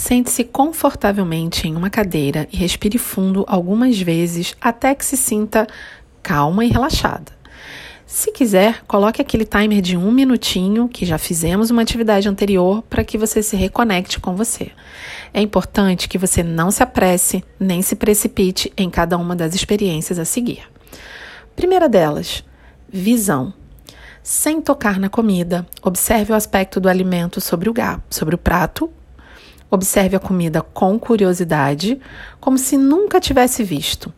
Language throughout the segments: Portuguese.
Sente-se confortavelmente em uma cadeira e respire fundo algumas vezes até que se sinta calma e relaxada. Se quiser, coloque aquele timer de um minutinho, que já fizemos uma atividade anterior, para que você se reconecte com você. É importante que você não se apresse nem se precipite em cada uma das experiências a seguir. Primeira delas, visão. Sem tocar na comida, observe o aspecto do alimento sobre o, sobre o prato. Observe a comida com curiosidade, como se nunca tivesse visto.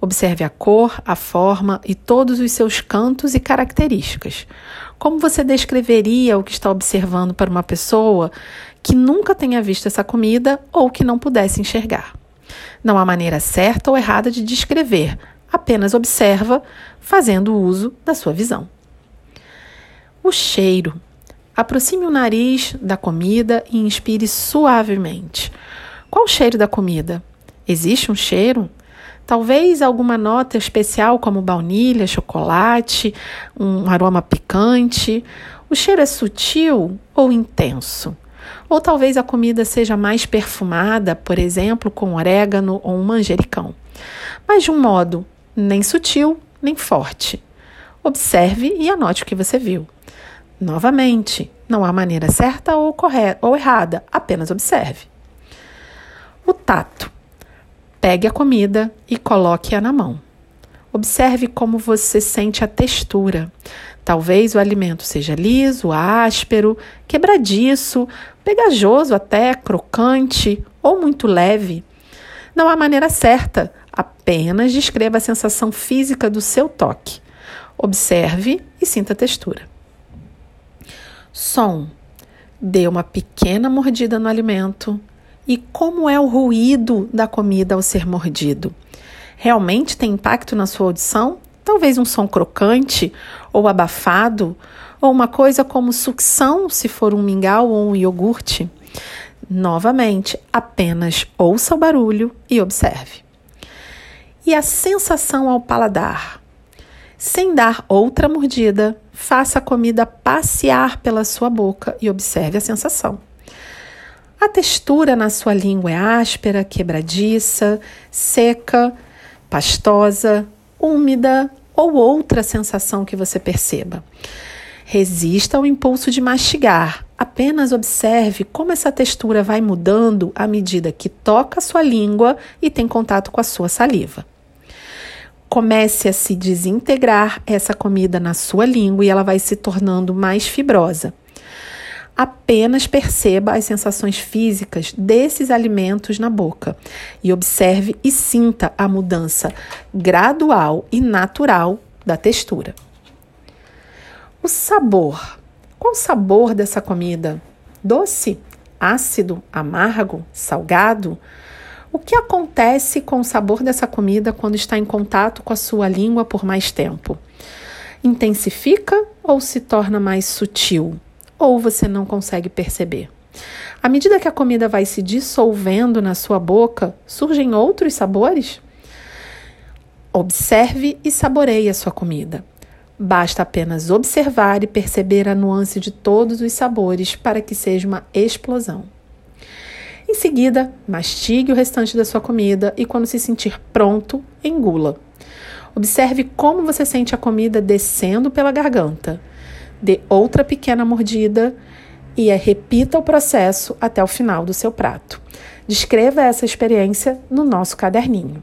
Observe a cor, a forma e todos os seus cantos e características. Como você descreveria o que está observando para uma pessoa que nunca tenha visto essa comida ou que não pudesse enxergar? Não há maneira certa ou errada de descrever, apenas observa, fazendo uso da sua visão. O cheiro. Aproxime o nariz da comida e inspire suavemente. Qual o cheiro da comida? Existe um cheiro? Talvez alguma nota especial como baunilha, chocolate, um aroma picante. O cheiro é sutil ou intenso? Ou talvez a comida seja mais perfumada, por exemplo, com orégano ou um manjericão. Mas de um modo nem sutil, nem forte. Observe e anote o que você viu. Novamente, não há maneira certa ou, correta, ou errada, apenas observe. O tato. Pegue a comida e coloque-a na mão. Observe como você sente a textura. Talvez o alimento seja liso, áspero, quebradiço, pegajoso até, crocante ou muito leve. Não há maneira certa, apenas descreva a sensação física do seu toque. Observe e sinta a textura. Som. Dê uma pequena mordida no alimento e como é o ruído da comida ao ser mordido? Realmente tem impacto na sua audição? Talvez um som crocante ou abafado, ou uma coisa como sucção, se for um mingau ou um iogurte. Novamente, apenas ouça o barulho e observe. E a sensação ao paladar? Sem dar outra mordida, faça a comida passear pela sua boca e observe a sensação. A textura na sua língua é áspera, quebradiça, seca, pastosa, úmida ou outra sensação que você perceba. Resista ao impulso de mastigar. Apenas observe como essa textura vai mudando à medida que toca a sua língua e tem contato com a sua saliva. Comece a se desintegrar essa comida na sua língua e ela vai se tornando mais fibrosa. Apenas perceba as sensações físicas desses alimentos na boca e observe e sinta a mudança gradual e natural da textura. O sabor. Qual o sabor dessa comida? Doce, ácido, amargo, salgado? O que acontece com o sabor dessa comida quando está em contato com a sua língua por mais tempo? Intensifica ou se torna mais sutil? ou você não consegue perceber. À medida que a comida vai se dissolvendo na sua boca, surgem outros sabores? Observe e saboreie a sua comida. Basta apenas observar e perceber a nuance de todos os sabores para que seja uma explosão. Em seguida, mastigue o restante da sua comida e, quando se sentir pronto, engula. Observe como você sente a comida descendo pela garganta dê outra pequena mordida e repita o processo até o final do seu prato. Descreva essa experiência no nosso caderninho.